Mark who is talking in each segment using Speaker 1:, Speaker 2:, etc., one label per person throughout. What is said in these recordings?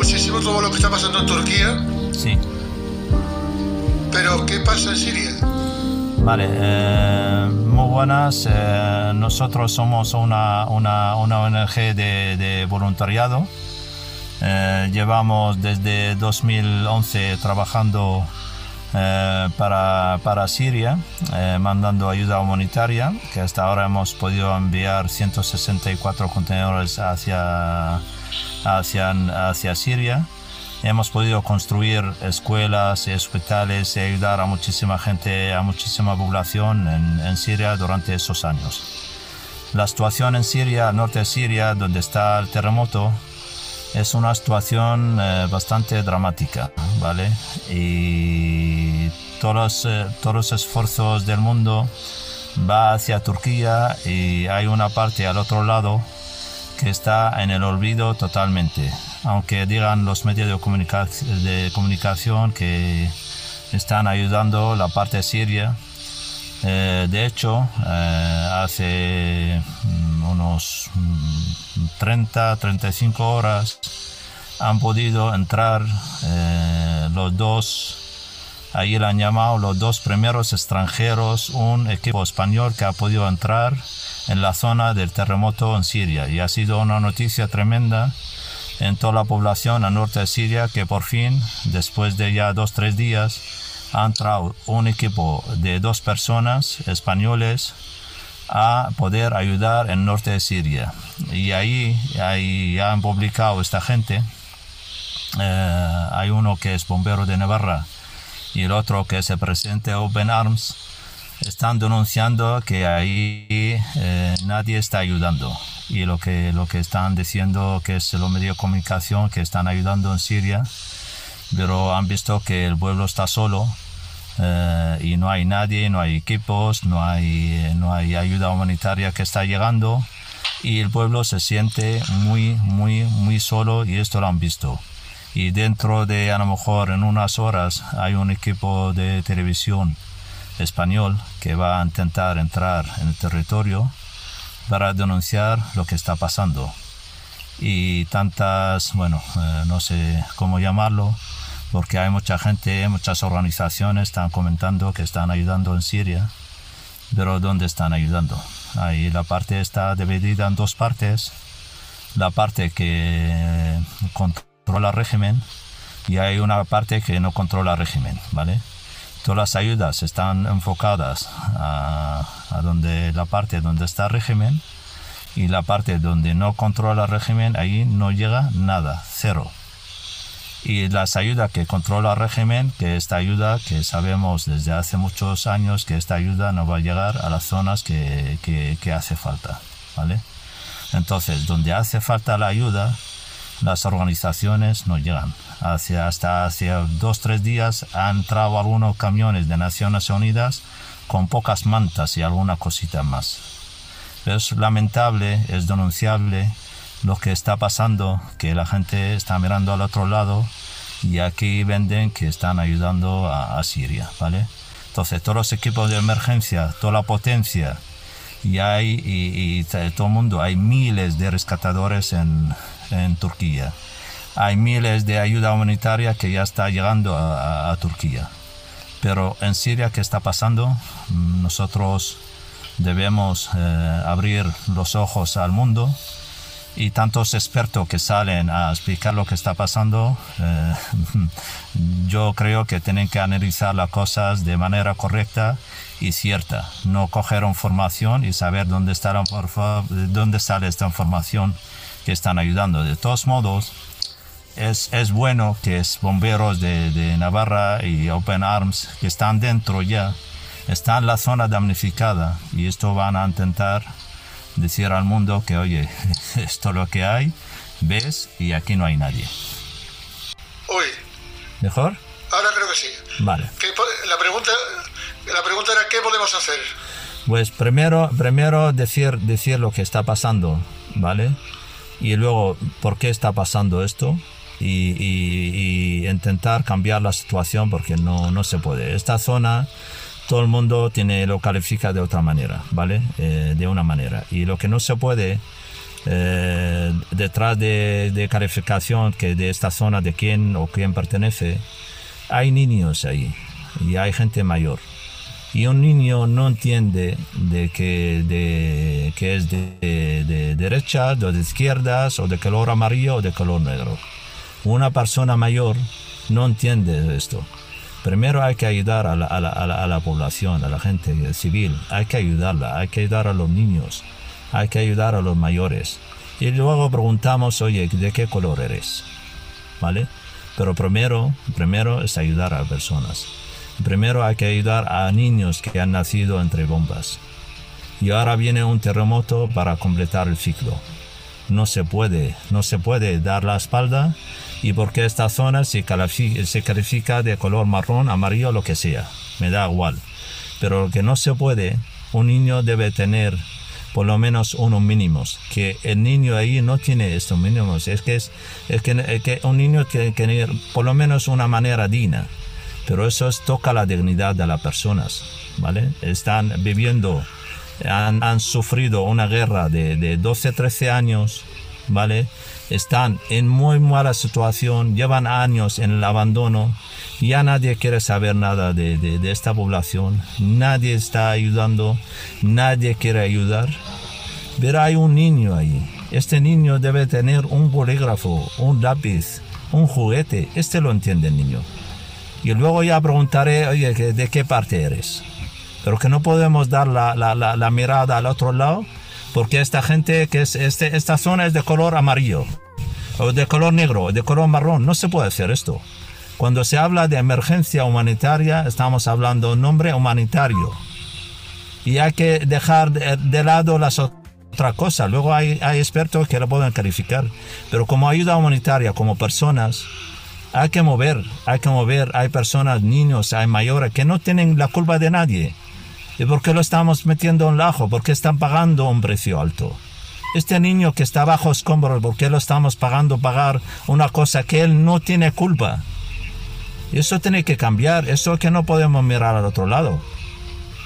Speaker 1: muchísimo todo lo que está pasando en Turquía.
Speaker 2: Sí.
Speaker 1: Pero, ¿qué pasa en Siria?
Speaker 2: Vale, eh, muy buenas. Eh, nosotros somos una, una, una ONG de, de voluntariado. Eh, llevamos desde 2011 trabajando eh, para, para, Siria, eh, mandando ayuda humanitaria, que hasta ahora hemos podido enviar 164 contenedores hacia, hacia, hacia Siria. Hemos podido construir escuelas y hospitales y ayudar a muchísima gente, a muchísima población en, en Siria durante esos años. La situación en Siria, norte de Siria, donde está el terremoto, es una situación eh, bastante dramática, ¿vale? Y todos eh, todos los esfuerzos del mundo va hacia Turquía y hay una parte al otro lado que está en el olvido totalmente. Aunque digan los medios de, comunica de comunicación que están ayudando la parte siria, eh, de hecho, hace unos 30, mm, 35 horas han podido entrar eh, los dos, ahí le han llamado los dos primeros extranjeros, un equipo español que ha podido entrar en la zona del terremoto en Siria. Y ha sido una noticia tremenda en toda la población al norte de Siria que por fin, después de ya dos, tres días, ha entrado un equipo de dos personas españoles a poder ayudar en el norte de Siria. Y ahí, ahí han publicado esta gente. Eh, hay uno que es bombero de Navarra y el otro que es el presidente de Open Arms. Están denunciando que ahí eh, nadie está ayudando. Y lo que, lo que están diciendo que es los medios de comunicación que están ayudando en Siria pero han visto que el pueblo está solo eh, y no hay nadie, no hay equipos, no hay, no hay ayuda humanitaria que está llegando y el pueblo se siente muy, muy, muy solo y esto lo han visto. Y dentro de a lo mejor en unas horas hay un equipo de televisión español que va a intentar entrar en el territorio para denunciar lo que está pasando. Y tantas, bueno, eh, no sé cómo llamarlo, porque hay mucha gente, muchas organizaciones están comentando que están ayudando en Siria, pero ¿dónde están ayudando? Ahí la parte está dividida en dos partes, la parte que controla el régimen y hay una parte que no controla el régimen, ¿vale? Todas las ayudas están enfocadas a, donde la parte donde está el régimen y la parte donde no controla el régimen, ahí no llega nada, cero y las ayudas que controla el régimen, que esta ayuda que sabemos desde hace muchos años que esta ayuda no va a llegar a las zonas que, que, hace falta, ¿vale? Entonces, donde hace falta la ayuda, las organizaciones no llegan. Hacia, hasta hace dos, tres días han entrado algunos camiones de Naciones Unidas con pocas mantas y alguna cosita más. Es lamentable, es denunciable lo que está pasando, que la gente está mirando al otro lado y aquí venden que están ayudando a, Siria, ¿vale? Entonces todos los equipos de emergencia, toda la potencia y hay y, todo el mundo, hay miles de rescatadores en, Turquía. Hay miles de ayuda humanitaria que ya está llegando a, a Turquía. Pero en Siria, ¿qué está pasando? Nosotros debemos eh, abrir los ojos al mundo y tantos expertos que salen a explicar lo que está pasando, eh, yo creo que tienen que analizar las cosas de manera correcta y cierta, no coger información y saber dónde, está dónde sale esta información que están ayudando. De todos modos, es, es bueno que es bomberos de, de Navarra y Open Arms que están dentro ya, están en la zona damnificada y esto van a intentar decir al mundo que, oye, esto es lo que hay, ves, y aquí no hay nadie.
Speaker 1: Uy.
Speaker 2: ¿Mejor?
Speaker 1: Ahora creo que sí.
Speaker 2: Vale.
Speaker 1: la, pregunta, la pregunta era, ¿qué podemos hacer?
Speaker 2: Pues primero, primero decir, decir lo que está pasando, ¿vale? Y luego, ¿por qué está pasando esto? Y, y, y intentar cambiar la situación porque no, no se puede. Esta zona todo el mundo tiene, lo califica de otra manera, ¿vale? Eh, de una manera. Y lo que no se puede eh, detrás de, de, calificación que de esta zona de quién o quién pertenece, hay niños ahí y hay gente mayor. Y un niño no entiende de que, de, que es de, de, derecha, de, de izquierdas, o de color amarillo o de color negro. Una persona mayor no entiende esto. Primero hay que ayudar a la, a, la, a la, población, a la gente civil. Hay que ayudarla, hay que ayudar a los niños, hay que ayudar a los mayores. Y luego preguntamos, oye, ¿de qué color eres? ¿Vale? Pero primero, primero es ayudar a personas. Primero hay que ayudar a niños que han nacido entre bombas. Y ahora viene un terremoto para completar el ciclo. No se puede, no se puede dar la espalda y porque esta zona se califica, de color marrón, amarillo, lo que sea. Me da igual. Pero lo que no se puede, un niño debe tener por lo menos unos mínimos, que el niño ahí no tiene estos mínimos, es que, es, es que, es que un niño tiene que tener por lo menos una manera digna, pero eso es, toca la dignidad de las personas, ¿vale? Están viviendo, han, sufrido una guerra de, de 12, 13 años, ¿vale? Están en muy mala situación, llevan años en el abandono, ya nadie quiere saber nada de, de, de, esta población, nadie está ayudando, nadie quiere ayudar. Pero hay un niño ahí. Este niño debe tener un bolígrafo, un lápiz, un juguete. Este lo entiende el niño. Y luego ya preguntaré, oye, ¿de qué parte eres? Pero que no podemos dar la, la, la, la mirada al otro lado, porque esta gente, que es este, esta zona es de color amarillo, o de color negro, o de color marrón. No se puede hacer esto. Cuando se habla de emergencia humanitaria, estamos hablando de un nombre humanitario. Y hay que dejar de, de lado las otras cosas. Luego hay, hay, expertos que lo pueden calificar. Pero como ayuda humanitaria, como personas, hay que mover, hay que mover. Hay personas, niños, hay mayores que no tienen la culpa de nadie. ¿Y por qué lo estamos metiendo en el ajo? Porque están pagando un precio alto. Este niño que está bajo escombros, ¿por qué lo estamos pagando pagar una cosa que él no tiene culpa? Eso tiene que cambiar, eso es que no podemos mirar al otro lado.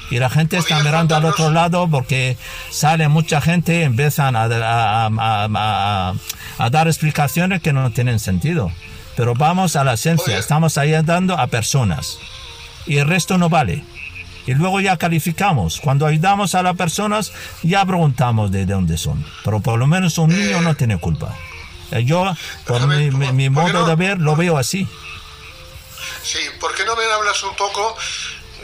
Speaker 2: Y la gente está mirando al otro lado porque sale mucha gente y empiezan a, a, a, a, dar explicaciones que no tienen sentido. Pero vamos a la esencia, estamos ayudando a personas. Y el resto no vale. Y luego ya calificamos. Cuando ayudamos a las personas, ya preguntamos de dónde son. Pero por lo menos un niño no tiene culpa. Yo, por mi, mi, mi modo de ver, lo veo así.
Speaker 1: Sí, ¿por qué no me hablas un poco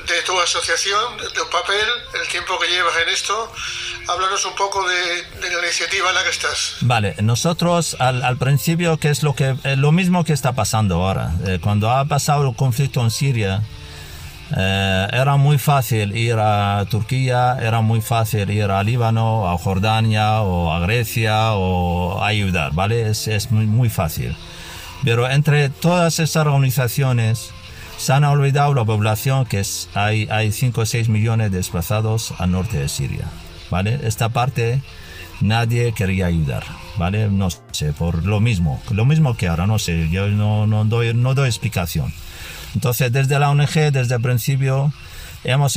Speaker 1: de tu asociación, de tu papel, el tiempo que llevas en esto? Háblanos un poco de, de la iniciativa en la que estás.
Speaker 2: Vale, nosotros al, al principio, que es lo, que, eh, lo mismo que está pasando ahora, eh, cuando ha pasado el conflicto en Siria, eh, era muy fácil ir a Turquía, era muy fácil ir a Líbano, a Jordania o a Grecia o ayudar, ¿vale? Es, es muy, muy fácil. Pero entre todas estas organizaciones se han olvidado la población que es, hay, hay 5 o 6 millones de desplazados al norte de Siria. ¿vale? Esta parte nadie quería ayudar. ¿vale? No sé, por lo mismo, lo mismo que ahora, no sé, yo no, no, doy, no doy explicación. Entonces, desde la ONG, desde el principio, hemos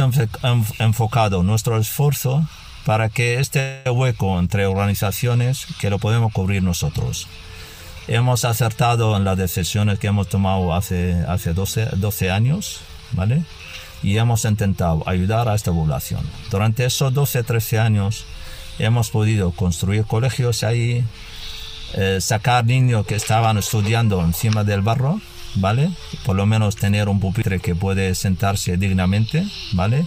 Speaker 2: enfocado nuestro esfuerzo para que este hueco entre organizaciones que lo podemos cubrir nosotros hemos acertado en las decisiones que hemos tomado hace, hace 12, 12 años, ¿vale? Y hemos intentado ayudar a esta población. Durante esos 12, 13 años hemos podido construir colegios ahí, eh, sacar niños que estaban estudiando encima del barro, ¿vale? Por lo menos tener un pupitre que puede sentarse dignamente, ¿vale?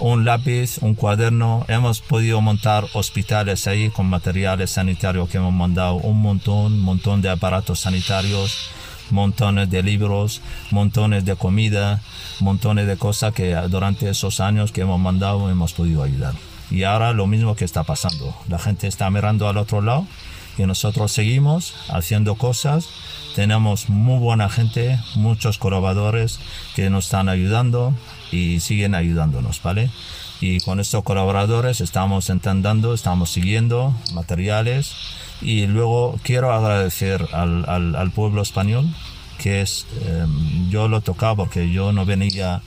Speaker 2: un lápiz, un cuaderno. Hemos podido montar hospitales ahí con materiales sanitarios que hemos mandado un montón, montón de aparatos sanitarios, montones de libros, montones de comida, montones de cosas que durante esos años que hemos mandado hemos podido ayudar. Y ahora lo mismo que está pasando. La gente está mirando al otro lado y nosotros seguimos haciendo cosas. Tenemos muy buena gente, muchos colaboradores que nos están ayudando y siguen ayudándonos, ¿vale? Y con estos colaboradores estamos intentando, estamos siguiendo materiales y luego quiero agradecer al, al, al pueblo español que es, eh, yo lo tocaba porque yo no venía,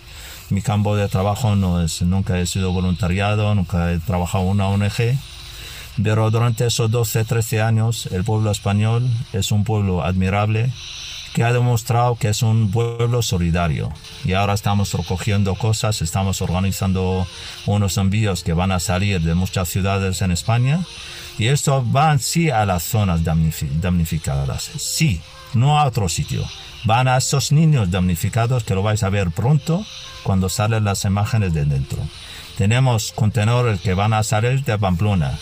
Speaker 2: mi campo de trabajo no es, nunca he sido voluntariado, nunca he trabajado en una ONG, Pero durante esos 12, 13 años el pueblo español es un pueblo admirable que ha demostrado que es un pueblo solidario. Y ahora estamos recogiendo cosas, estamos organizando unos envíos que van a salir de muchas ciudades en España. Y esto va sí a las zonas damnificadas, sí, no a otro sitio. Van a esos niños damnificados que lo vais a ver pronto cuando salen las imágenes de dentro. Tenemos contenedores que van a salir de Pamplona,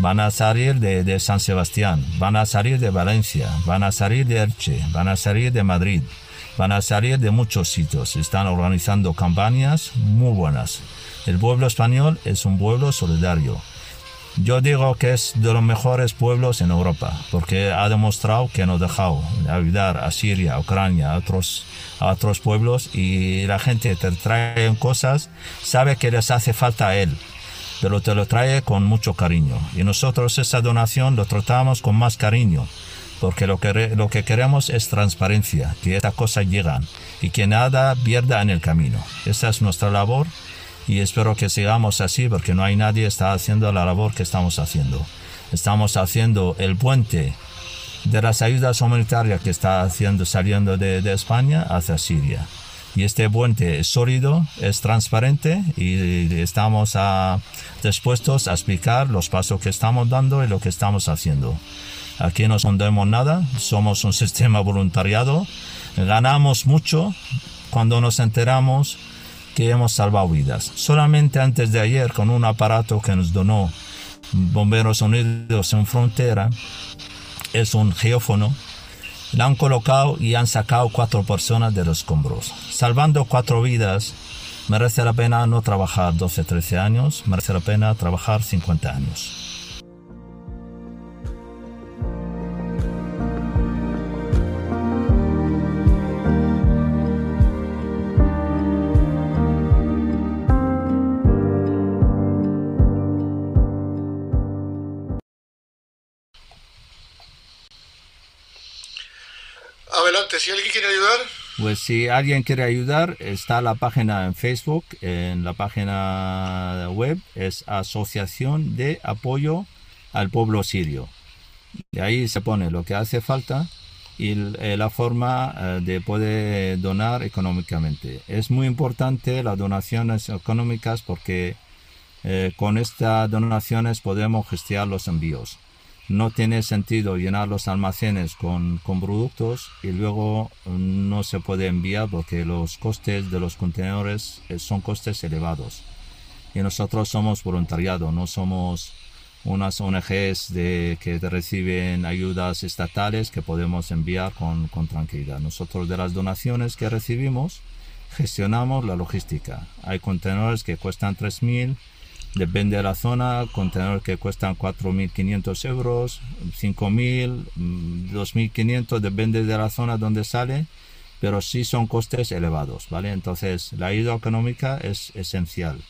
Speaker 2: van a salir de, San Sebastián, van a salir de Valencia, van a salir de Elche, van a salir de Madrid, van a salir de muchos sitios. Están organizando campañas muy buenas. El pueblo español es un pueblo solidario. Yo digo que es de los mejores pueblos en Europa, porque ha demostrado que nos ha dejado ayudar a Siria, a Ucrania, a otros, a otros pueblos y la gente te trae cosas, sabe que les hace falta a él pero te lo trae con mucho cariño. Y nosotros esa donación lo tratamos con más cariño, porque lo que, lo que queremos es transparencia, que estas cosas llegan y que nada pierda en el camino. Esa es nuestra labor y espero que sigamos así, porque no hay nadie que está haciendo la labor que estamos haciendo. Estamos haciendo el puente de las ayudas humanitarias que está haciendo saliendo de, de España hacia Siria y este puente es sólido, es transparente y estamos dispuestos a explicar los pasos que estamos dando y lo que estamos haciendo. Aquí no escondemos nada, somos un sistema voluntariado, ganamos mucho cuando nos enteramos que hemos salvado vidas. Solamente antes de ayer, con un aparato que nos donó Bomberos Unidos en Frontera, es un geófono la han colocado y han sacado cuatro personas de los escombros. Salvando cuatro vidas, merece la pena no trabajar 12, 13 años, merece la pena trabajar 50 años.
Speaker 1: Si alguien quiere ayudar.
Speaker 2: Pues si alguien quiere ayudar, está la página en Facebook, en la página web es Asociación de Apoyo al Pueblo Sirio. Y ahí se pone lo que hace falta y eh, la forma eh, de poder donar económicamente. Es muy importante las donaciones económicas porque eh, con estas donaciones podemos gestionar los envíos no tiene sentido llenar los almacenes con, productos y luego no se puede enviar porque los costes de los contenedores eh, son costes elevados. Y nosotros somos voluntariado, no somos unas ONGs de, que reciben ayudas estatales que podemos enviar con, con tranquilidad. Nosotros de las donaciones que recibimos gestionamos la logística. Hay contenedores que cuestan 3.000 Depende de la zona, contenedores que cuestan 4.500 euros, 5.000, 2.500, mm, depende de la zona donde sale, pero sí son costes elevados, ¿vale? Entonces la ayuda económica es esencial.